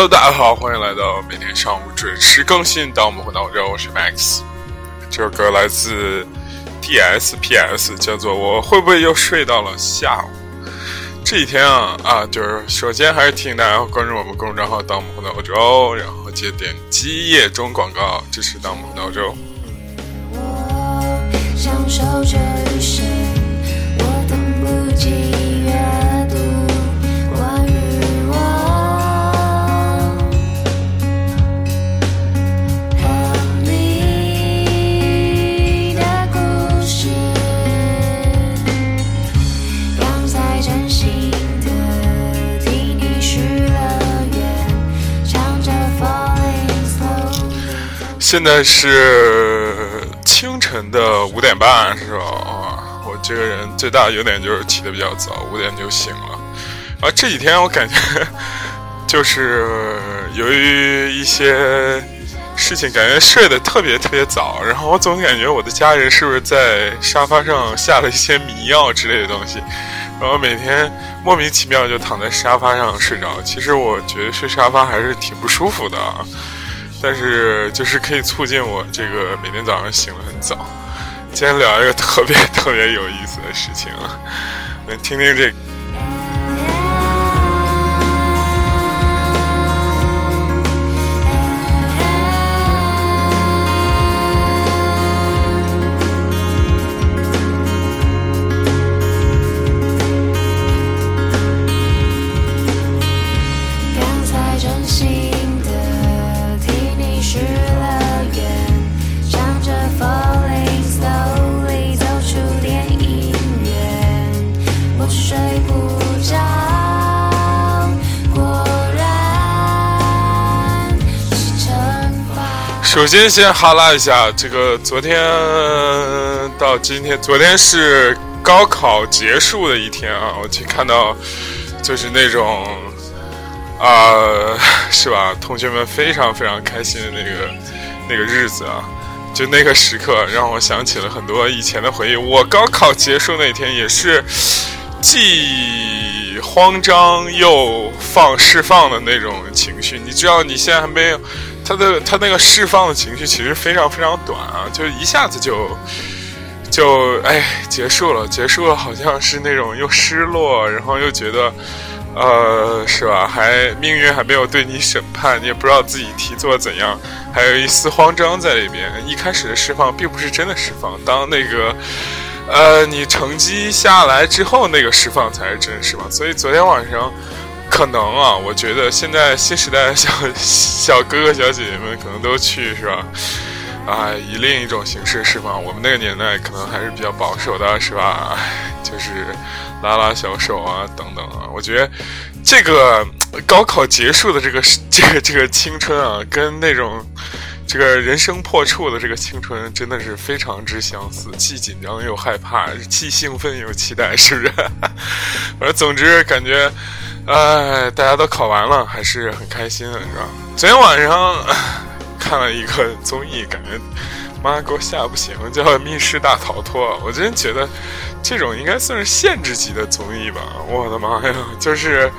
Hello，大家好，欢迎来到每天上午准时更新。当我们回到这，我是 Max。这首歌来自 DSPS，叫做《我会不会又睡到了下午》。这几天啊啊，就是首先还是提醒大家关注我们公众账号“当我们回到欧洲”，然后记得点击页中广告支持“当我们回到欧洲”。我享受这一生，现在是清晨的五点半，是吧？啊，我这个人最大的优点就是起得比较早，五点就醒了。啊，这几天我感觉就是由于一些事情，感觉睡得特别特别早，然后我总感觉我的家人是不是在沙发上下了一些迷药之类的东西，然后每天莫名其妙就躺在沙发上睡着。其实我觉得睡沙发还是挺不舒服的啊。但是就是可以促进我这个每天早上醒得很早。今天聊一个特别特别有意思的事情啊，来听听这个。首先先哈拉一下，这个昨天到今天，昨天是高考结束的一天啊，我去看到就是那种啊、是吧？同学们非常非常开心的那个那个日子啊，就那个时刻让我想起了很多以前的回忆。我高考结束那天也是既慌张又放释放的那种情绪。你知道，你现在还没有他的他那个释放的情绪其实非常非常短啊，就一下子就就哎结束了，结束了，好像是那种又失落，然后又觉得。呃，是吧？还命运还没有对你审判，你也不知道自己题做怎样，还有一丝慌张在里边。一开始的释放并不是真的释放，当那个呃你成绩下来之后，那个释放才是真的释放。所以昨天晚上可能啊，我觉得现在新时代的小小哥哥小姐姐们可能都去是吧？啊，以另一种形式释放。我们那个年代可能还是比较保守的，是吧？就是拉拉小手啊，等等啊。我觉得这个高考结束的这个这个这个青春啊，跟那种这个人生破处的这个青春真的是非常之相似，既紧张又害怕，既兴奋又期待，是不是？反正总之感觉，哎，大家都考完了，还是很开心的，是吧？昨天晚上看了一个综艺，感觉妈给我吓不行，叫《密室大逃脱》。我真觉得这种应该算是限制级的综艺吧。我的妈呀，就是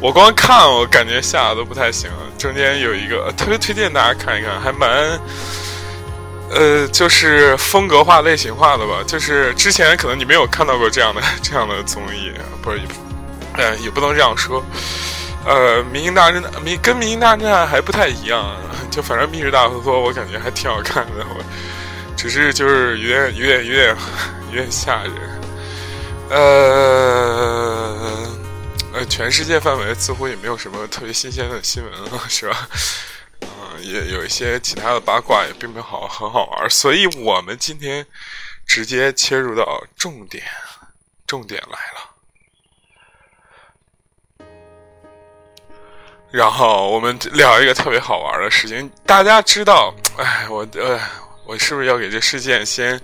我光看我感觉吓得都不太行。中间有一个特别推荐大家看一看，还蛮。呃，就是风格化、类型化的吧。就是之前可能你没有看到过这样的 这样的综艺，不是，呃，也不能这样说。呃，明星大侦探明跟明星大侦探还不太一样，就反正密室大逃脱我感觉还挺好看的，我只是就是有点有点有点有点吓人。呃呃，全世界范围似乎也没有什么特别新鲜的新闻了，是吧？嗯、也有一些其他的八卦也并没有好很好玩，所以我们今天直接切入到重点，重点来了。然后我们聊一个特别好玩的事情。大家知道，哎，我呃，我是不是要给这事件先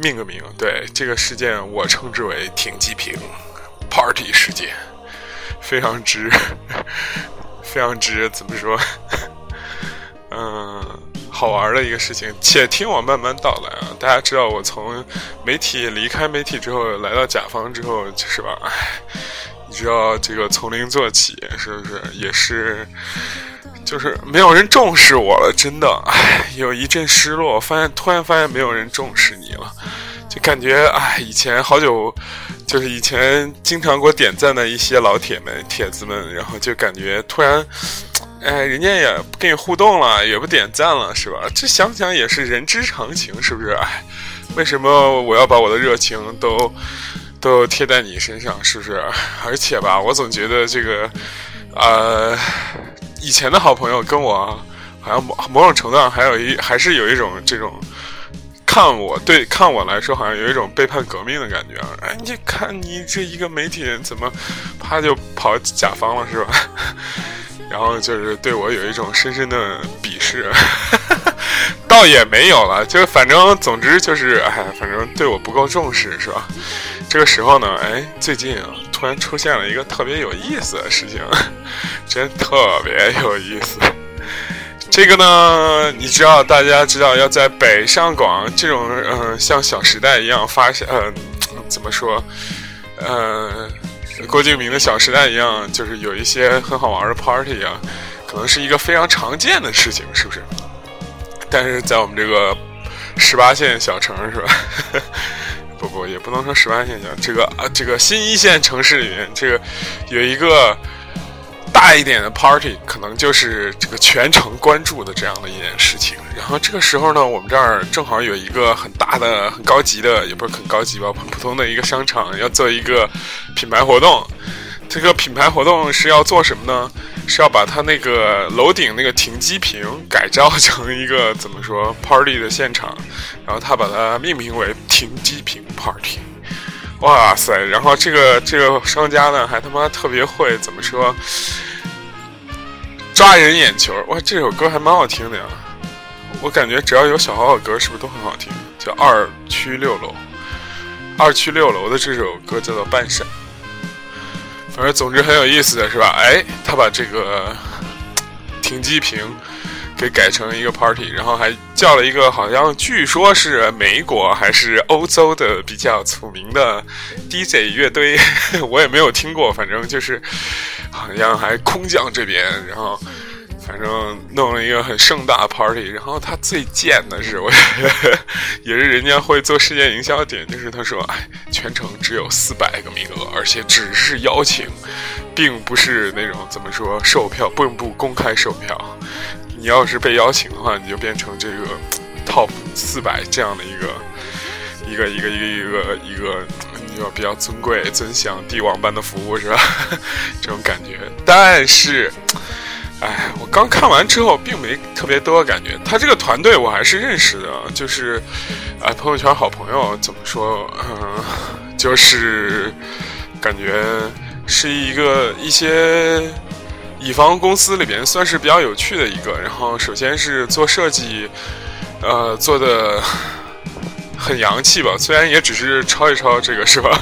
命个名？对，这个事件我称之为“停机坪 ”party 事件，非常之，非常之。怎么说？嗯，好玩的一个事情。且听我慢慢道来啊！大家知道，我从媒体离开媒体之后，来到甲方之后，是吧？哎。你知道这个从零做起是不是也是？就是没有人重视我了，真的，唉，有一阵失落。发现突然发现没有人重视你了，就感觉唉，以前好久，就是以前经常给我点赞的一些老铁们、帖子们，然后就感觉突然，哎，人家也不跟你互动了，也不点赞了，是吧？这想想也是人之常情，是不是？唉，为什么我要把我的热情都都贴在你身上，是不是？而且吧，我总觉得这个，呃。以前的好朋友跟我，好像某某种程度上还有一还是有一种这种看我对看我来说，好像有一种背叛革命的感觉啊！哎，你看你这一个媒体人怎么啪就跑甲方了是吧？然后就是对我有一种深深的鄙视，倒也没有了，就反正总之就是哎，反正对我不够重视是吧？这个时候呢，哎，最近啊。突然出现了一个特别有意思的事情，真特别有意思。这个呢，你知道，大家知道要在北上广这种，嗯，像《小时代》一样发现，呃，怎么说，呃，郭敬明的《小时代》一样，就是有一些很好玩的 party 啊，可能是一个非常常见的事情，是不是？但是在我们这个十八线小城，是吧？不不，也不能说十万现象。这个啊，这个新一线城市里面，这个有一个大一点的 party，可能就是这个全城关注的这样的一件事情。然后这个时候呢，我们这儿正好有一个很大的、很高级的，也不是很高级吧，很普通的一个商场，要做一个品牌活动。这个品牌活动是要做什么呢？是要把它那个楼顶那个停机坪改造成一个怎么说 party 的现场，然后他把它命名为停机坪 party。哇塞！然后这个这个商家呢，还他妈特别会怎么说抓人眼球。哇，这首歌还蛮好听的呀！我感觉只要有小号的歌，是不是都很好听？叫二区六楼，二区六楼的这首歌叫做《半闪》。反正总之很有意思的是吧？哎，他把这个停机坪给改成一个 party，然后还叫了一个好像据说是美国还是欧洲的比较出名的 DJ 乐队，我也没有听过，反正就是好像还空降这边，然后。反正弄了一个很盛大的 party，然后他最贱的是，我 也是人家会做事件营销的点，就是他说，哎，全程只有四百个名额，而且只是邀请，并不是那种怎么说售票，并不公开售票。你要是被邀请的话，你就变成这个 top 四百这样的一个一个一个一个一个一个，你要比较尊贵、尊享帝王般的服务，是吧？这种感觉，但是。哎，我刚看完之后，并没特别多感觉。他这个团队我还是认识的，就是，哎，朋友圈好朋友怎么说？嗯，就是感觉是一个一些乙方公司里边算是比较有趣的一个。然后，首先是做设计，呃，做的很洋气吧，虽然也只是抄一抄这个是吧？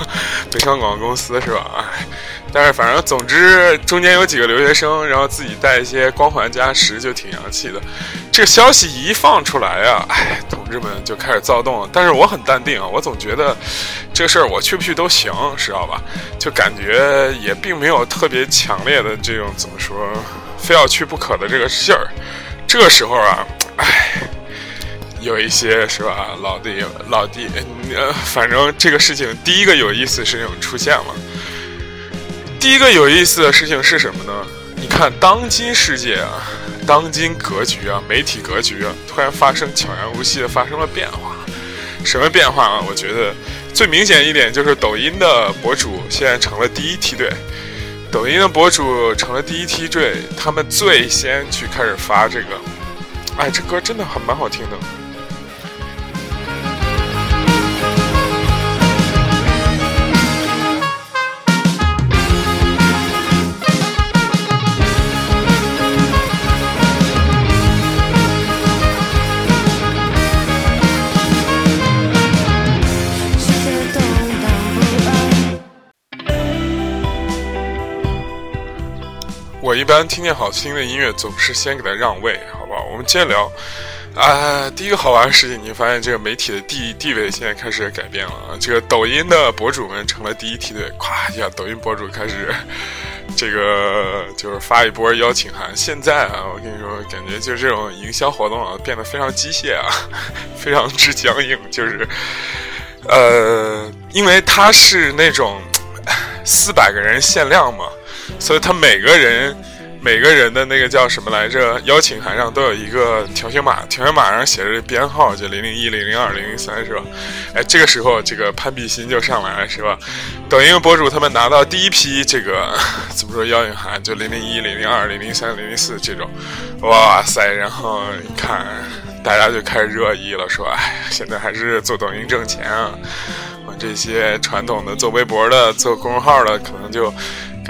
北上广公司是吧？哎。但是反正总之中间有几个留学生，然后自己带一些光环加持，就挺洋气的。这个消息一放出来啊，哎，同志们就开始躁动了。但是我很淡定啊，我总觉得这事儿我去不去都行，知道吧？就感觉也并没有特别强烈的这种怎么说，非要去不可的这个劲儿。这个时候啊，哎，有一些是吧，老弟老弟，呃，反正这个事情第一个有意思事情出现了。第一个有意思的事情是什么呢？你看，当今世界啊，当今格局啊，媒体格局啊，突然发生悄然无息的发生了变化。什么变化啊？我觉得最明显一点就是抖音的博主现在成了第一梯队。抖音的博主成了第一梯队，他们最先去开始发这个。哎，这歌真的还蛮好听的。我一般听见好听的音乐，总是先给他让位，好不好？我们接着聊，啊，第一个好玩的事情，你发现这个媒体的地地位现在开始改变了啊！这个抖音的博主们成了第一梯队，咵一下，抖音博主开始这个就是发一波邀请函。现在啊，我跟你说，感觉就这种营销活动啊，变得非常机械啊，非常之僵硬。就是呃，因为它是那种四百个人限量嘛，所以他每个人。每个人的那个叫什么来着？邀请函上都有一个条形码，条形码上写着编号，就零零一、零零二、零零三，是吧？哎，这个时候这个攀比心就上来了，是吧？抖音博主他们拿到第一批这个怎么说邀请函，就零零一、零零二、零零三、零零四这种，哇塞！然后你看，大家就开始热议了，说哎，现在还是做抖音挣钱啊！这些传统的做微博的、做公众号的，可能就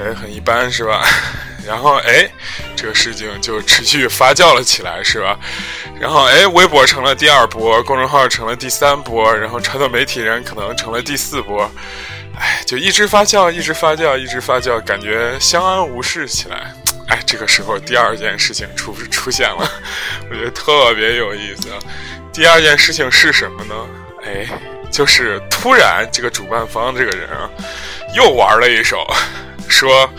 感觉很一般，是吧？然后哎，这个事情就持续发酵了起来，是吧？然后哎，微博成了第二波，公众号成了第三波，然后传统媒体人可能成了第四波，哎，就一直发酵，一直发酵，一直发酵，感觉相安无事起来。哎，这个时候第二件事情出出现了，我觉得特别有意思。第二件事情是什么呢？哎，就是突然这个主办方这个人啊，又玩了一手，说。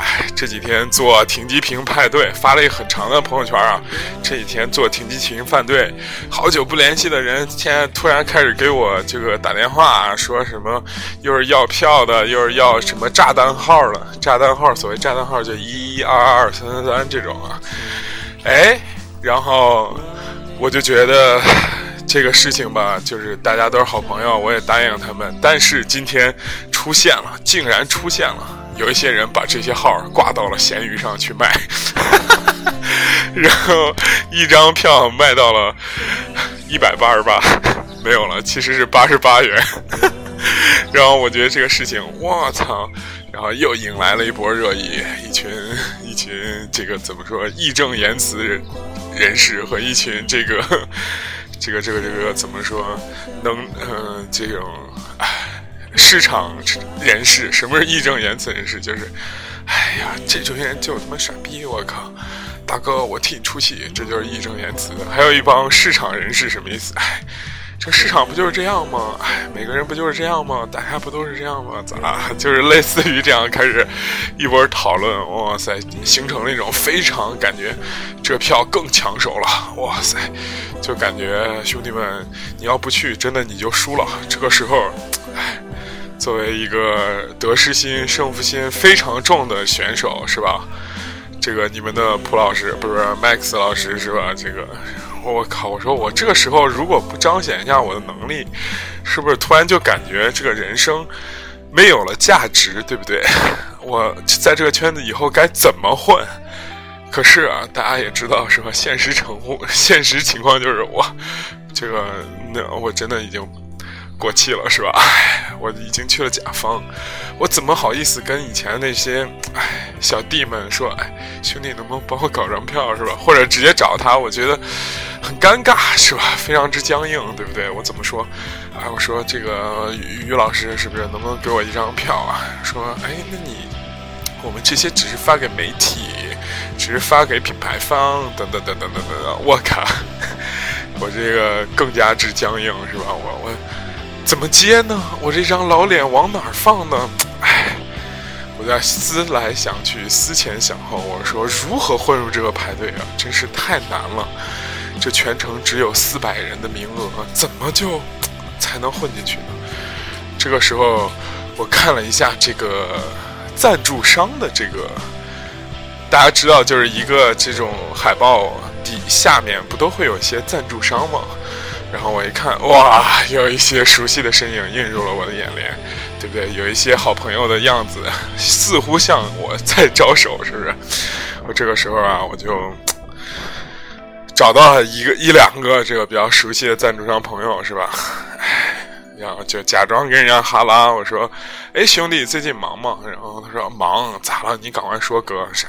哎，这几天做停机坪派对，发了一个很长的朋友圈啊。这几天做停机坪派对，好久不联系的人，现在突然开始给我这个打电话，说什么又是要票的，又是要什么炸弹号了。炸弹号，所谓炸弹号就一一二二二三三三这种啊。哎，然后我就觉得这个事情吧，就是大家都是好朋友，我也答应他们。但是今天出现了，竟然出现了。有一些人把这些号挂到了闲鱼上去卖，然后一张票卖到了一百八十八，没有了，其实是八十八元。然后我觉得这个事情，我操！然后又引来了一波热议，一群一群这个怎么说义正言辞人人士和一群这个 这个这个这个怎么说能嗯这种唉。市场人士，什么是义正言辞人士？就是，哎呀，这种人就他妈傻逼！我靠，大哥，我替你出气，这就是义正言辞。还有一帮市场人士，什么意思？哎，这市场不就是这样吗？哎，每个人不就是这样吗？大家不都是这样吗？咋？就是类似于这样开始一波讨论。哇塞，形成了一种非常感觉，这票更抢手了。哇塞，就感觉兄弟们，你要不去，真的你就输了。这个时候，哎。作为一个得失心、胜负心非常重的选手，是吧？这个你们的蒲老师不是 Max 老师是吧？这个我靠！我说我这个时候如果不彰显一下我的能力，是不是突然就感觉这个人生没有了价值，对不对？我在这个圈子以后该怎么混？可是啊，大家也知道是吧？现实程度、现实情况就是我这个那我真的已经。过气了是吧？唉，我已经去了甲方，我怎么好意思跟以前那些唉小弟们说？哎，兄弟，能不能帮我搞张票是吧？或者直接找他？我觉得很尴尬是吧？非常之僵硬，对不对？我怎么说？哎，我说这个于于老师是不是能不能给我一张票啊？说，哎，那你我们这些只是发给媒体，只是发给品牌方，等等等等等等等。我靠，我这个更加之僵硬是吧？我我。怎么接呢？我这张老脸往哪儿放呢？唉，我在思来想去，思前想后，我说如何混入这个排队啊？真是太难了。这全程只有四百人的名额，怎么就才能混进去呢？这个时候，我看了一下这个赞助商的这个，大家知道，就是一个这种海报底下面不都会有一些赞助商吗？然后我一看，哇，有一些熟悉的身影映入了我的眼帘，对不对？有一些好朋友的样子，似乎向我在招手，是不是？我这个时候啊，我就找到了一个一两个这个比较熟悉的赞助商朋友，是吧？哎然后就假装跟人家哈拉，我说：“哎，兄弟，最近忙吗？”然后他说：“忙，咋了？你赶快说，哥啥？”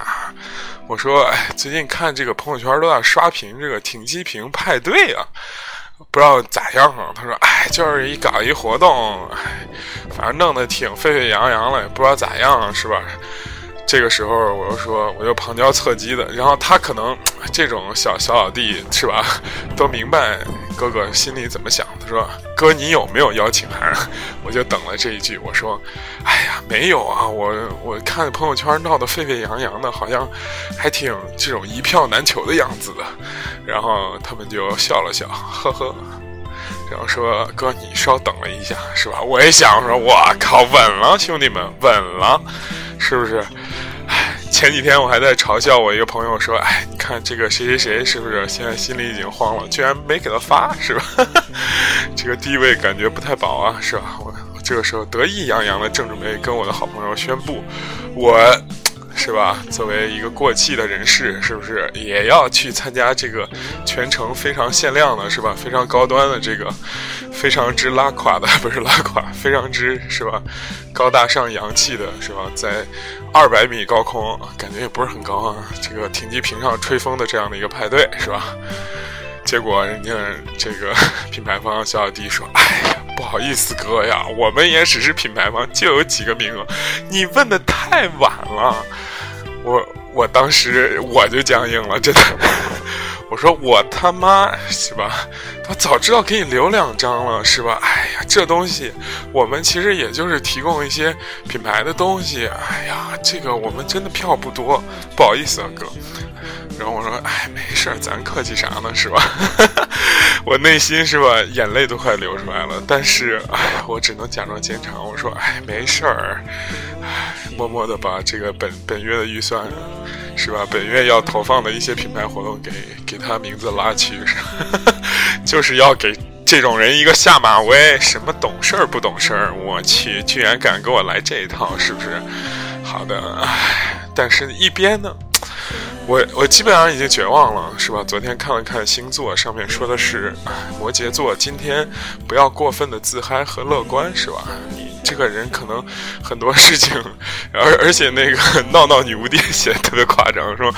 我说：“哎，最近看这个朋友圈都在刷屏这个停机坪派对啊。”不知道咋样啊？他说：“哎，就是一搞一活动，反正弄得挺沸沸扬扬的，也不知道咋样，是吧？这个时候我又说，我就旁敲侧击的，然后他可能这种小小老弟是吧，都明白哥哥心里怎么想。他说：“哥，你有没有邀请函？” 我就等了这一句。我说：“哎呀，没有啊，我我看朋友圈闹得沸沸扬扬的，好像还挺这种一票难求的样子的。”然后他们就笑了笑，呵呵。然后说：“哥，你稍等了一下，是吧？”我也想说：“我靠，稳了，兄弟们，稳了，是不是？”哎，前几天我还在嘲笑我一个朋友说：“哎，你看这个谁谁谁，是不是现在心里已经慌了？居然没给他发，是吧？这个地位感觉不太保啊，是吧？”我这个时候得意洋洋的正准备跟我的好朋友宣布，我。是吧？作为一个过气的人士，是不是也要去参加这个全程非常限量的，是吧？非常高端的这个，非常之拉垮的，不是拉垮，非常之是吧？高大上洋气的，是吧？在二百米高空，感觉也不是很高啊。这个停机坪上吹风的这样的一个派对，是吧？结果人家这个 品牌方小小弟说：“哎呀，不好意思哥呀，我们也只是品牌方，就有几个名额，你问的太晚了。”我我当时我就僵硬了，真的。我说我他妈是吧？他早知道给你留两张了是吧？哎呀，这东西我们其实也就是提供一些品牌的东西。哎呀，这个我们真的票不多，不好意思啊哥。然后我说，哎，没事儿，咱客气啥呢，是吧？哈哈我内心是吧，眼泪都快流出来了。但是，哎，我只能假装坚强。我说，哎，没事儿，默默的把这个本本月的预算，是吧？本月要投放的一些品牌活动给给他名字拉去，就是要给这种人一个下马威。什么懂事儿不懂事儿？我去，居然敢给我来这一套，是不是？好的，哎，但是一边呢？我我基本上已经绝望了，是吧？昨天看了看星座，上面说的是摩羯座今天不要过分的自嗨和乐观，是吧？你这个人可能很多事情，而而且那个闹闹女巫店写的特别夸张，说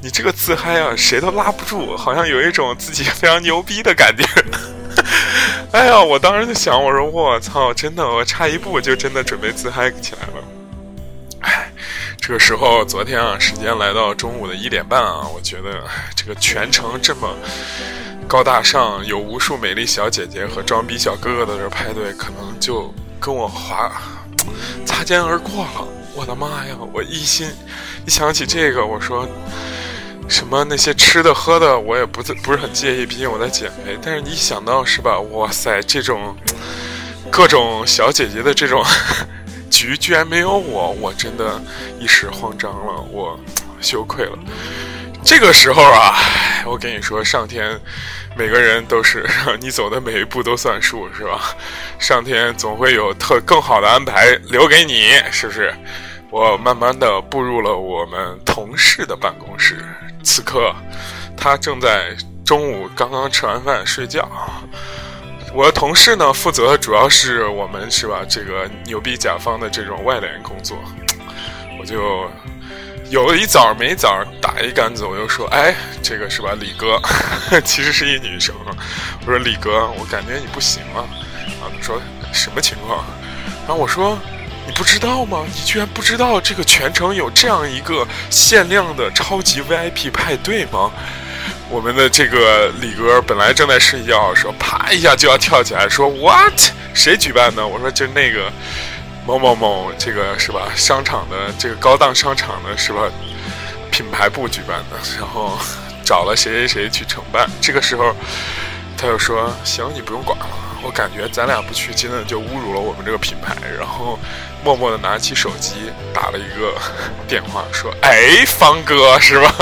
你这个自嗨啊，谁都拉不住，好像有一种自己非常牛逼的感觉。哎呀，我当时就想，我说我操，真的，我差一步就真的准备自嗨起来了。哎。这个时候，昨天啊，时间来到中午的一点半啊，我觉得这个全程这么高大上，有无数美丽小姐姐和装逼小哥哥的这派对，可能就跟我划擦肩而过了。我的妈呀！我一心一想起这个，我说什么那些吃的喝的，我也不不是很介意，毕竟我在减肥。但是你一想到是吧？哇塞，这种各种小姐姐的这种。局居然没有我，我真的一时慌张了，我羞愧了。这个时候啊，我跟你说，上天每个人都是 你走的每一步都算数，是吧？上天总会有特更好的安排留给你，是不是？我慢慢的步入了我们同事的办公室，此刻他正在中午刚刚吃完饭睡觉。我的同事呢，负责主要是我们是吧？这个牛逼甲方的这种外联工作，我就有一早没早打一竿子，我就说，哎，这个是吧？李哥，其实是一女生。我说李哥，我感觉你不行了。啊，他说什么情况？然后我说，你不知道吗？你居然不知道这个全程有这样一个限量的超级 VIP 派对吗？我们的这个李哥本来正在睡觉，说啪一下就要跳起来，说 What？谁举办的？我说就那个某某某，这个是吧？商场的这个高档商场的是吧？品牌部举办的，然后找了谁谁谁去承办。这个时候他就说：“行，你不用管了。”我感觉咱俩不去，真的就侮辱了我们这个品牌。然后默默的拿起手机打了一个 电话，说：“哎，方哥是吧？”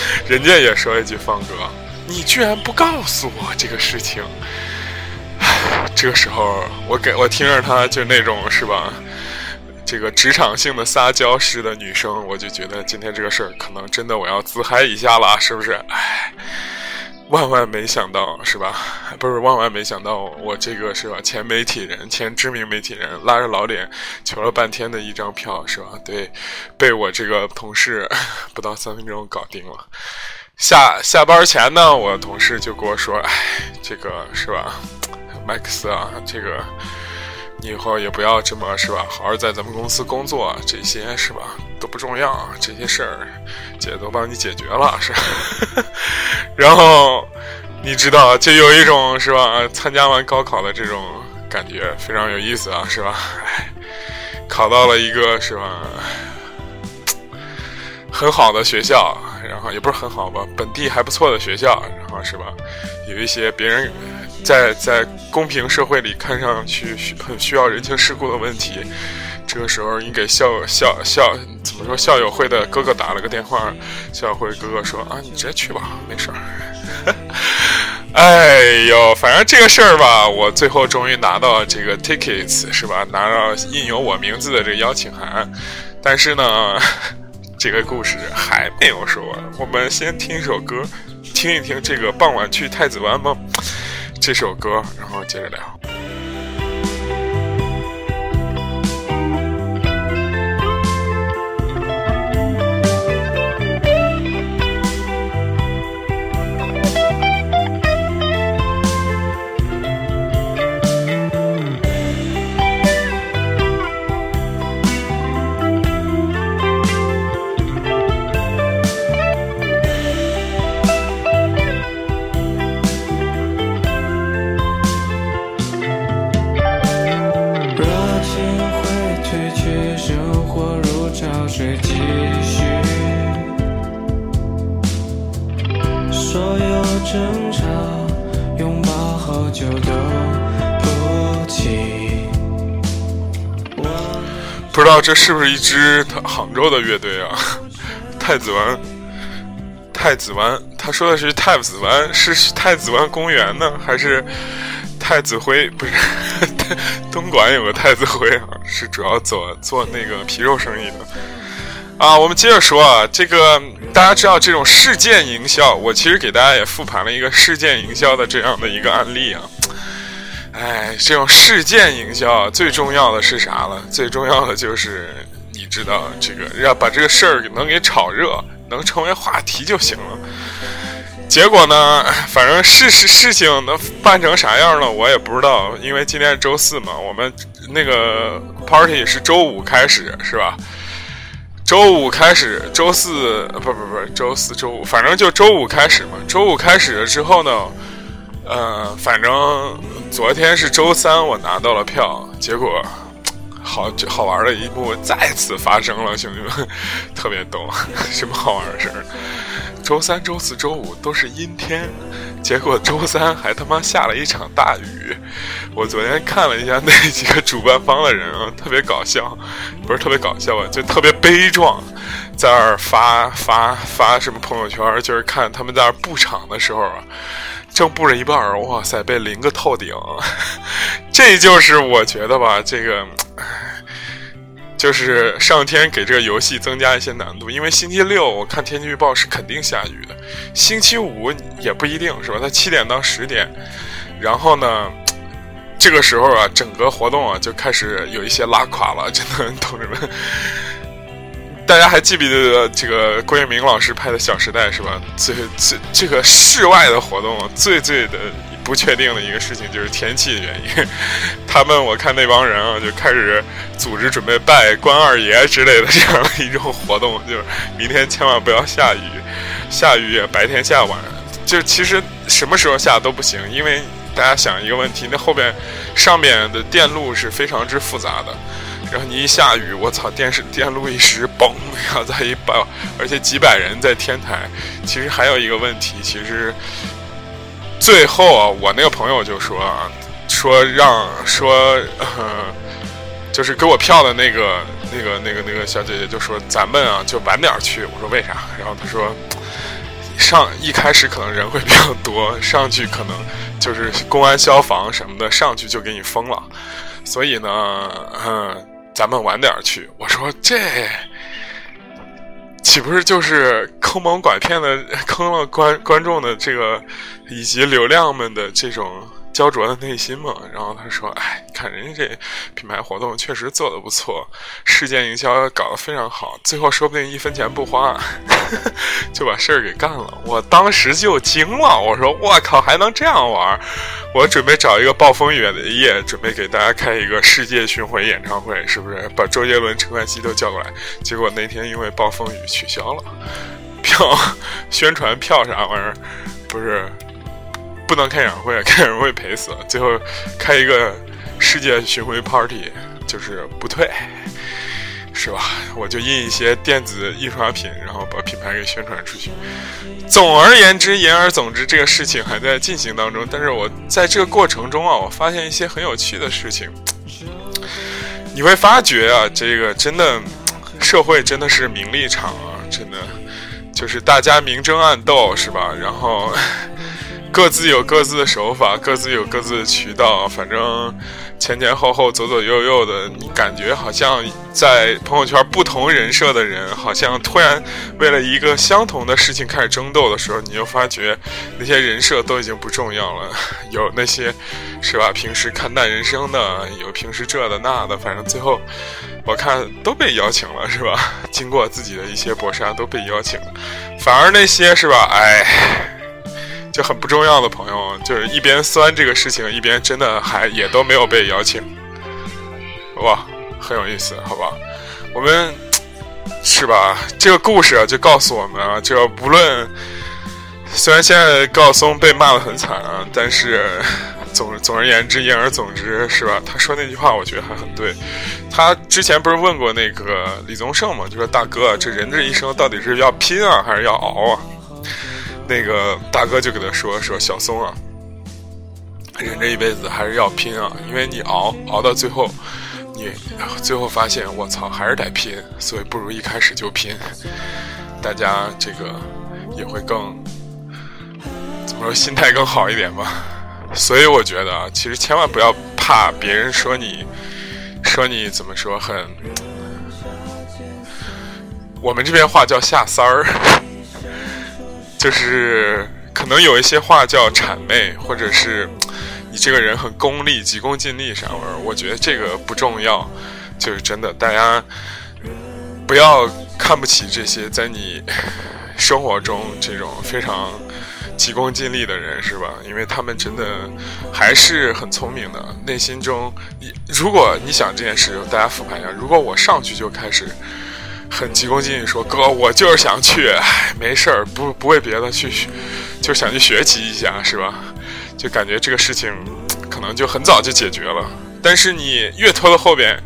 人家也说一句：“方哥，你居然不告诉我这个事情。” 这个时候，我给我听着他就那种是吧，这个职场性的撒娇式的女生，我就觉得今天这个事儿可能真的我要自嗨一下了，是不是？哎。万万没想到，是吧？不是万万没想到，我这个是吧？前媒体人，前知名媒体人，拉着老脸求了半天的一张票，是吧？对，被我这个同事不到三分钟搞定了。下下班前呢，我同事就跟我说：“哎，这个是吧，，Max 啊，这个你以后也不要这么是吧？好好在咱们公司工作，这些是吧都不重要，这些事儿姐都帮你解决了，是吧？然后你知道，就有一种是吧？参加完高考的这种感觉，非常有意思啊，是吧？考到了一个是吧？很好的学校，然后也不是很好吧，本地还不错的学校，然后是吧？有一些别人在在公平社会里看上去很需要人情世故的问题，这个时候你给校校校怎么说校友会的哥哥打了个电话，校友会哥哥说啊，你直接去吧，没事儿。哎呦，反正这个事儿吧，我最后终于拿到这个 tickets 是吧？拿到印有我名字的这个邀请函，但是呢。这个故事还没有说完，我们先听一首歌，听一听这个《傍晚去太子湾》吗？这首歌，然后接着聊。这是不是一支杭州的乐队啊？太子湾，太子湾，他说的是太子湾，是太子湾公园呢，还是太子辉？不是，东莞有个太子辉啊，是主要做做那个皮肉生意的。啊，我们接着说啊，这个大家知道这种事件营销，我其实给大家也复盘了一个事件营销的这样的一个案例啊。哎，这种事件营销最重要的是啥了？最重要的就是你知道这个要把这个事儿能给炒热，能成为话题就行了。结果呢，反正事事事情能办成啥样了，我也不知道。因为今天是周四嘛，我们那个 party 是周五开始，是吧？周五开始，周四不不不，周四周五，反正就周五开始嘛。周五开始了之后呢？呃，反正昨天是周三，我拿到了票，结果好好玩的一幕再次发生了，兄弟们，特别逗，什么好玩的事儿？周三、周四周五都是阴天，结果周三还他妈下了一场大雨。我昨天看了一下那几个主办方的人啊，特别搞笑，不是特别搞笑吧，就特别悲壮，在那儿发发发什么朋友圈，就是看他们在那儿布场的时候啊。正布着一半，哇塞，被淋个透顶，这就是我觉得吧，这个就是上天给这个游戏增加一些难度，因为星期六我看天气预报是肯定下雨的，星期五也不一定是吧？它七点到十点，然后呢，这个时候啊，整个活动啊就开始有一些拉垮了，真的，同志们。大家还记不记得这个郭敬明老师拍的《小时代》是吧？最最这个室外的活动最最的不确定的一个事情就是天气的原因。他们我看那帮人啊就开始组织准备拜关二爷之类的这样的一种活动，就是明天千万不要下雨，下雨白天下晚，就其实什么时候下都不行，因为大家想一个问题，那后边上面的电路是非常之复杂的。然后你一下雨，我操，电视电路一时崩，然后再一爆，而且几百人在天台。其实还有一个问题，其实最后啊，我那个朋友就说啊，说让说，就是给我票的那个那个那个那个小姐姐就说，咱们啊就晚点去。我说为啥？然后她说，上一开始可能人会比较多，上去可能就是公安消防什么的上去就给你封了，所以呢，嗯。咱们晚点去。我说这岂不是就是坑蒙拐骗的，坑了观观众的这个以及流量们的这种焦灼的内心嘛。然后他说：“哎，你看人家这品牌活动确实做的不错，事件营销搞得非常好，最后说不定一分钱不花 就把事儿给干了。”我当时就惊了，我说：“我靠，还能这样玩？”我准备找一个暴风雨的夜，准备给大家开一个世界巡回演唱会，是不是？把周杰伦、陈冠希都叫过来。结果那天因为暴风雨取消了，票 宣传票啥玩意儿，不是不能开演唱会，开演唱会赔死了。最后开一个世界巡回 party，就是不退。是吧？我就印一些电子印刷品，然后把品牌给宣传出去。总而言之，言而总之，这个事情还在进行当中。但是我在这个过程中啊，我发现一些很有趣的事情。你会发觉啊，这个真的社会真的是名利场啊，真的就是大家明争暗斗，是吧？然后各自有各自的手法，各自有各自的渠道，反正。前前后后、左左右右的，你感觉好像在朋友圈不同人设的人，好像突然为了一个相同的事情开始争斗的时候，你就发觉那些人设都已经不重要了。有那些是吧？平时看淡人生的，有平时这的那的，反正最后我看都被邀请了，是吧？经过自己的一些搏杀，都被邀请了。反而那些是吧？哎。就很不重要的朋友，就是一边酸这个事情，一边真的还也都没有被邀请，哇，很有意思，好吧？我们是吧？这个故事啊，就告诉我们啊，就不论虽然现在高晓松被骂的很惨啊，但是总总而言之，言而总之，是吧？他说那句话，我觉得还很对。他之前不是问过那个李宗盛嘛，就说大哥，这人这一生到底是要拼啊，还是要熬啊？那个大哥就给他说：“说小松啊，人这一辈子还是要拼啊，因为你熬熬到最后，你最后发现我操还是得拼，所以不如一开始就拼，大家这个也会更怎么说心态更好一点吧。所以我觉得啊，其实千万不要怕别人说你说你怎么说很，我们这边话叫下三儿。”就是可能有一些话叫谄媚，或者是 你这个人很功利、急功近利啥玩意儿。我觉得这个不重要，就是真的，大家不要看不起这些在你 生活中这种非常急功近利的人，是吧？因为他们真的还是很聪明的。内心中，如果你想这件事，大家复盘一下，如果我上去就开始。很急功近利，说哥，我就是想去，没事儿，不不为别的去，就想去学习一下，是吧？就感觉这个事情可能就很早就解决了。但是你越拖到后边，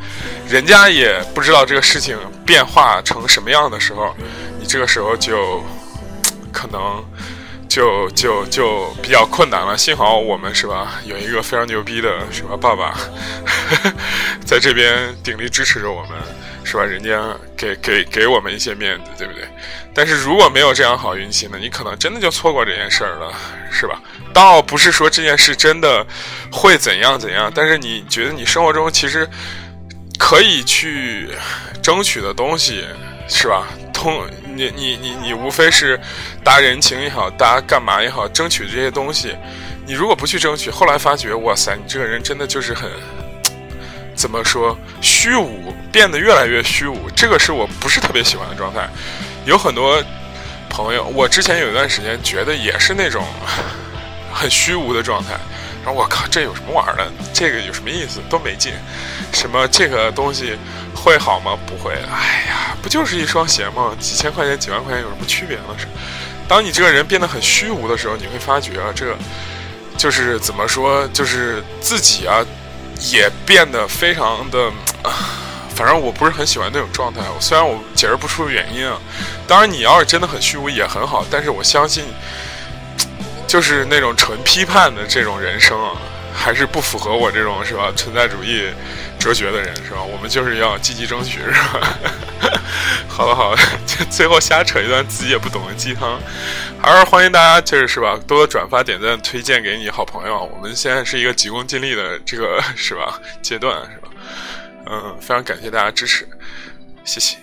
人家也不知道这个事情变化成什么样的时候，你这个时候就可能就就就比较困难了。幸好我们是吧，有一个非常牛逼的是吧爸爸，在这边鼎力支持着我们。是吧？人家给给给我们一些面子，对不对？但是如果没有这样好运气呢？你可能真的就错过这件事儿了，是吧？倒不是说这件事真的会怎样怎样，但是你觉得你生活中其实可以去争取的东西，是吧？通你你你你无非是搭人情也好，搭干嘛也好，争取这些东西。你如果不去争取，后来发觉，哇塞，你这个人真的就是很。怎么说虚无变得越来越虚无，这个是我不是特别喜欢的状态。有很多朋友，我之前有一段时间觉得也是那种很虚无的状态。然后我靠，这有什么玩儿的？这个有什么意思？多没劲！什么这个东西会好吗？不会。哎呀，不就是一双鞋吗？几千块钱、几万块钱有什么区别呢？是。当你这个人变得很虚无的时候，你会发觉啊，这就是怎么说，就是自己啊。也变得非常的，反正我不是很喜欢那种状态。虽然我解释不出原因啊，当然你要是真的很虚无也很好。但是我相信，就是那种纯批判的这种人生啊，还是不符合我这种是吧存在主义哲学的人是吧？我们就是要积极争取是吧？好了好了，最后瞎扯一段自己也不懂的鸡汤，还是欢迎大家就是是吧，多多转发点赞，推荐给你好朋友。我们现在是一个急功近利的这个是吧阶段是吧？嗯，非常感谢大家支持，谢谢。